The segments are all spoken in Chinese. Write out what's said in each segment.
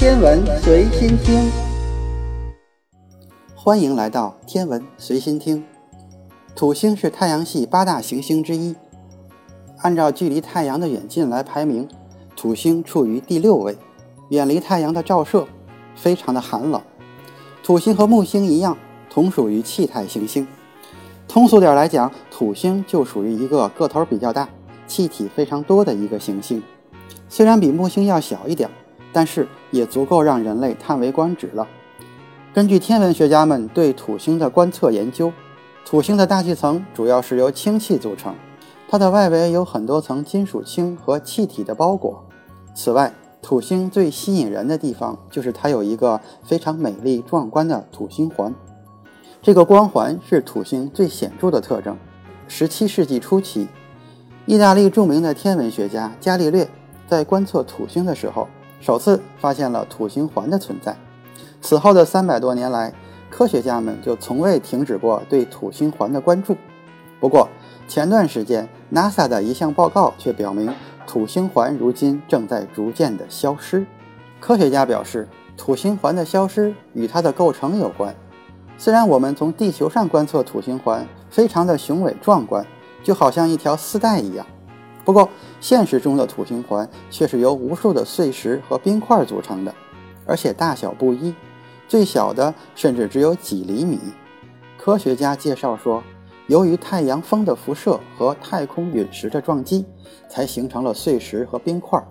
天文随心听，欢迎来到天文随心听。土星是太阳系八大行星之一，按照距离太阳的远近来排名，土星处于第六位，远离太阳的照射，非常的寒冷。土星和木星一样，同属于气态行星。通俗点来讲，土星就属于一个个头比较大、气体非常多的一个行星。虽然比木星要小一点，但是也足够让人类叹为观止了。根据天文学家们对土星的观测研究，土星的大气层主要是由氢气组成，它的外围有很多层金属氢和气体的包裹。此外，土星最吸引人的地方就是它有一个非常美丽壮观的土星环。这个光环是土星最显著的特征。17世纪初期，意大利著名的天文学家伽利略。在观测土星的时候，首次发现了土星环的存在。此后的三百多年来，科学家们就从未停止过对土星环的关注。不过，前段时间 NASA 的一项报告却表明，土星环如今正在逐渐的消失。科学家表示，土星环的消失与它的构成有关。虽然我们从地球上观测土星环非常的雄伟壮观，就好像一条丝带一样。不过，现实中的土星环却是由无数的碎石和冰块组成的，而且大小不一，最小的甚至只有几厘米。科学家介绍说，由于太阳风的辐射和太空陨石的撞击，才形成了碎石和冰块。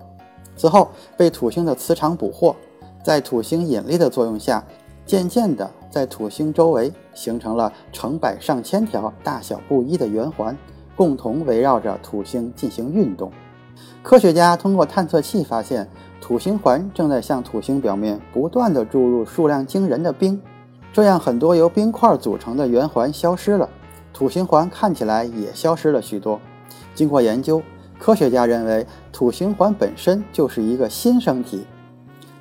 此后被土星的磁场捕获，在土星引力的作用下，渐渐地在土星周围形成了成百上千条大小不一的圆环。共同围绕着土星进行运动。科学家通过探测器发现，土星环正在向土星表面不断地注入数量惊人的冰，这样很多由冰块组成的圆环消失了，土星环看起来也消失了许多。经过研究，科学家认为土星环本身就是一个新生体，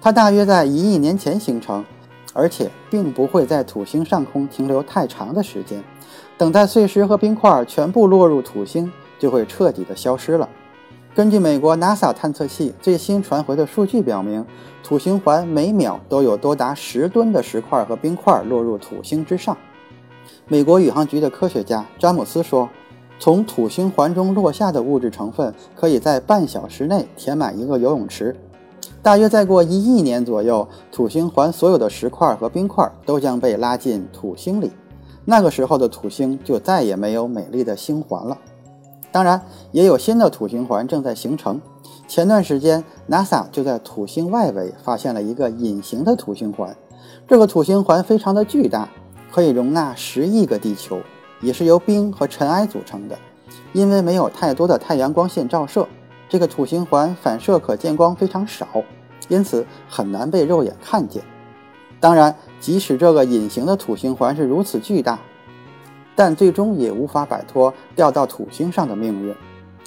它大约在一亿年前形成，而且并不会在土星上空停留太长的时间。等待碎石和冰块全部落入土星，就会彻底的消失了。根据美国 NASA 探测器最新传回的数据表明，土星环每秒都有多达十吨的石块和冰块落入土星之上。美国宇航局的科学家詹姆斯说，从土星环中落下的物质成分可以在半小时内填满一个游泳池。大约再过一亿年左右，土星环所有的石块和冰块都将被拉进土星里。那个时候的土星就再也没有美丽的星环了。当然，也有新的土星环正在形成。前段时间，NASA 就在土星外围发现了一个隐形的土星环。这个土星环非常的巨大，可以容纳十亿个地球，也是由冰和尘埃组成的。因为没有太多的太阳光线照射，这个土星环反射可见光非常少，因此很难被肉眼看见。当然，即使这个隐形的土星环是如此巨大，但最终也无法摆脱掉到土星上的命运。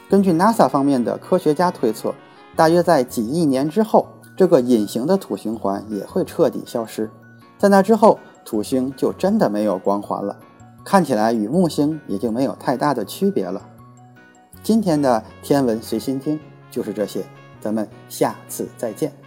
根据 NASA 方面的科学家推测，大约在几亿年之后，这个隐形的土星环也会彻底消失。在那之后，土星就真的没有光环了，看起来与木星也就没有太大的区别了。今天的天文随心听就是这些，咱们下次再见。